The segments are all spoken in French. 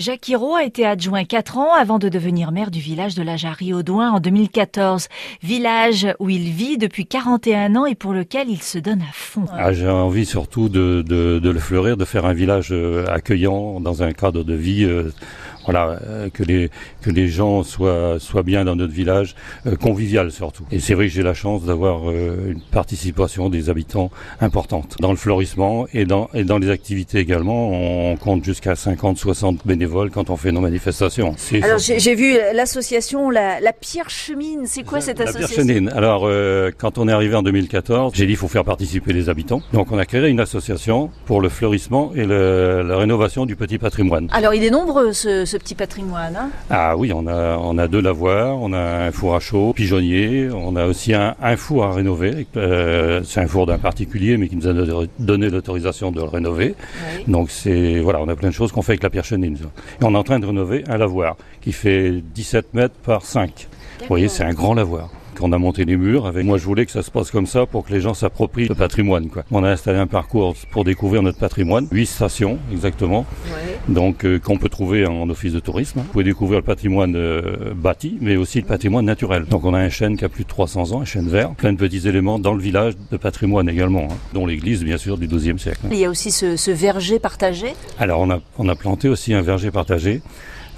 Jacques a été adjoint 4 ans avant de devenir maire du village de la Jarrie-Audouin en 2014. Village où il vit depuis 41 ans et pour lequel il se donne à fond. Ah, J'ai envie surtout de, le fleurir, de faire un village euh, accueillant dans un cadre de vie euh, voilà, euh, que les que les gens soient soient bien dans notre village, euh, convivial surtout. Et c'est vrai que j'ai la chance d'avoir euh, une participation des habitants importante dans le fleurissement et dans et dans les activités également. On compte jusqu'à 50, 60 bénévoles quand on fait nos manifestations. Alors j'ai vu l'association la, la Pierre Chemine. C'est quoi cette la association? Pierre Chénine. Alors, euh, quand on est arrivé en 2014, j'ai dit il faut faire participer les habitants. Donc, on a créé une association pour le fleurissement et le- la rénovation du petit patrimoine. Alors il est nombreux ce, ce petit patrimoine. hein. Ah oui, on a, on a deux lavoirs, on a un four à chaud, pigeonnier, on a aussi un, un four à rénover. Euh, c'est un four d'un particulier, mais qui nous a donné l'autorisation de le rénover. Donc c'est voilà, on a plein de choses qu'on fait avec la pierre chenille. Et on est en train de rénover un lavoir qui fait 17 mètres par 5. Vous voyez, c'est un grand lavoir. On a monté les murs avec moi je voulais que ça se passe comme ça pour que les gens s'approprient le patrimoine quoi. On a installé un parcours pour découvrir notre patrimoine, huit stations exactement. Donc euh, qu'on peut trouver en office de tourisme. Vous pouvez découvrir le patrimoine euh, bâti mais aussi le patrimoine naturel. Donc on a un chêne qui a plus de 300 ans, un chêne vert, plein de petits éléments dans le village de patrimoine également, hein, dont l'église bien sûr du XIIe siècle. hein. Il y a aussi ce, ce verger partagé? Alors on a, on a planté aussi un verger partagé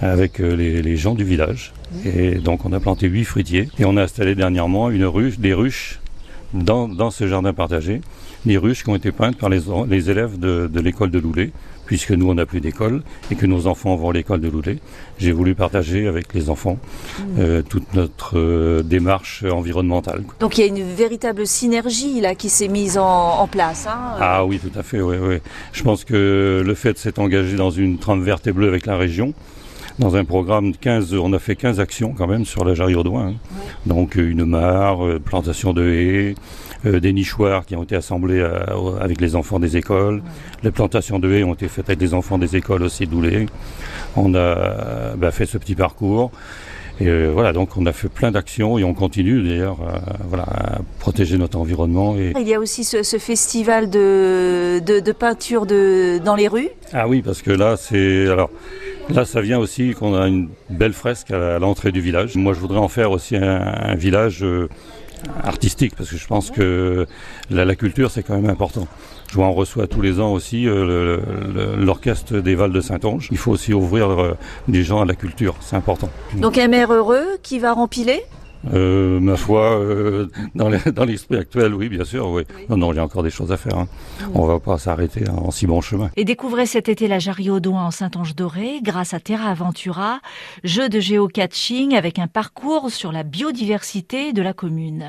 avec euh, les, les gens du village. Et donc on a planté huit fruitiers et on a installé dernièrement une ruche, des ruches dans, dans ce jardin partagé. Des ruches qui ont été peintes par les, élèves de, de l'école de Loulé, puisque nous on n'a plus d'école et que nos enfants vont à l'école de Loulé. J'ai voulu partager avec les enfants euh, toute notre euh, démarche environnementale. Donc il y a une véritable synergie là qui s'est mise en, en place. hein. Ah oui, tout à fait, oui, oui. Je pense que le fait de s'être engagé dans une trame verte et bleue avec la région, dans un programme de 15, on a fait 15 actions quand même sur la Jarrie-Audouin. hein. Donc euh, une mare, euh, plantation de haies, euh, des nichoirs qui ont été assemblés à- avec les enfants des écoles. Les plantations de haies ont été faites avec les enfants des écoles aussi d'Oulé. On a bah, fait ce petit parcours. Et euh, voilà, donc on a fait plein d'actions et on continue d'ailleurs à, voilà, à protéger notre environnement et, Il y a aussi ce, ce festival de, de, de peinture de, dans les rues? Ah oui, parce que là, c'est alors là, ça vient aussi qu'on a une belle fresque à l'entrée du village. Moi, je voudrais en faire aussi un, village euh, artistique, parce que je pense que la, culture, c'est quand même important. Je vois, on reçoit tous les ans aussi euh, l'orchestre des Vals de Saint-Onge. Il faut aussi ouvrir euh, des gens à la culture, c'est important. Donc un maire heureux qui va rempiler? Euh, ma foi, euh, dans les- dans l'esprit actuel, oui, bien sûr, oui. Non, non, il y a encore des choses à faire. Hein. On va pas s'arrêter en si bon chemin. Et découvrez cet été la Jarrie-Audouin en Saint-Onge-Doré grâce à Terra Aventura, jeu de géocaching avec un parcours sur la biodiversité de la commune.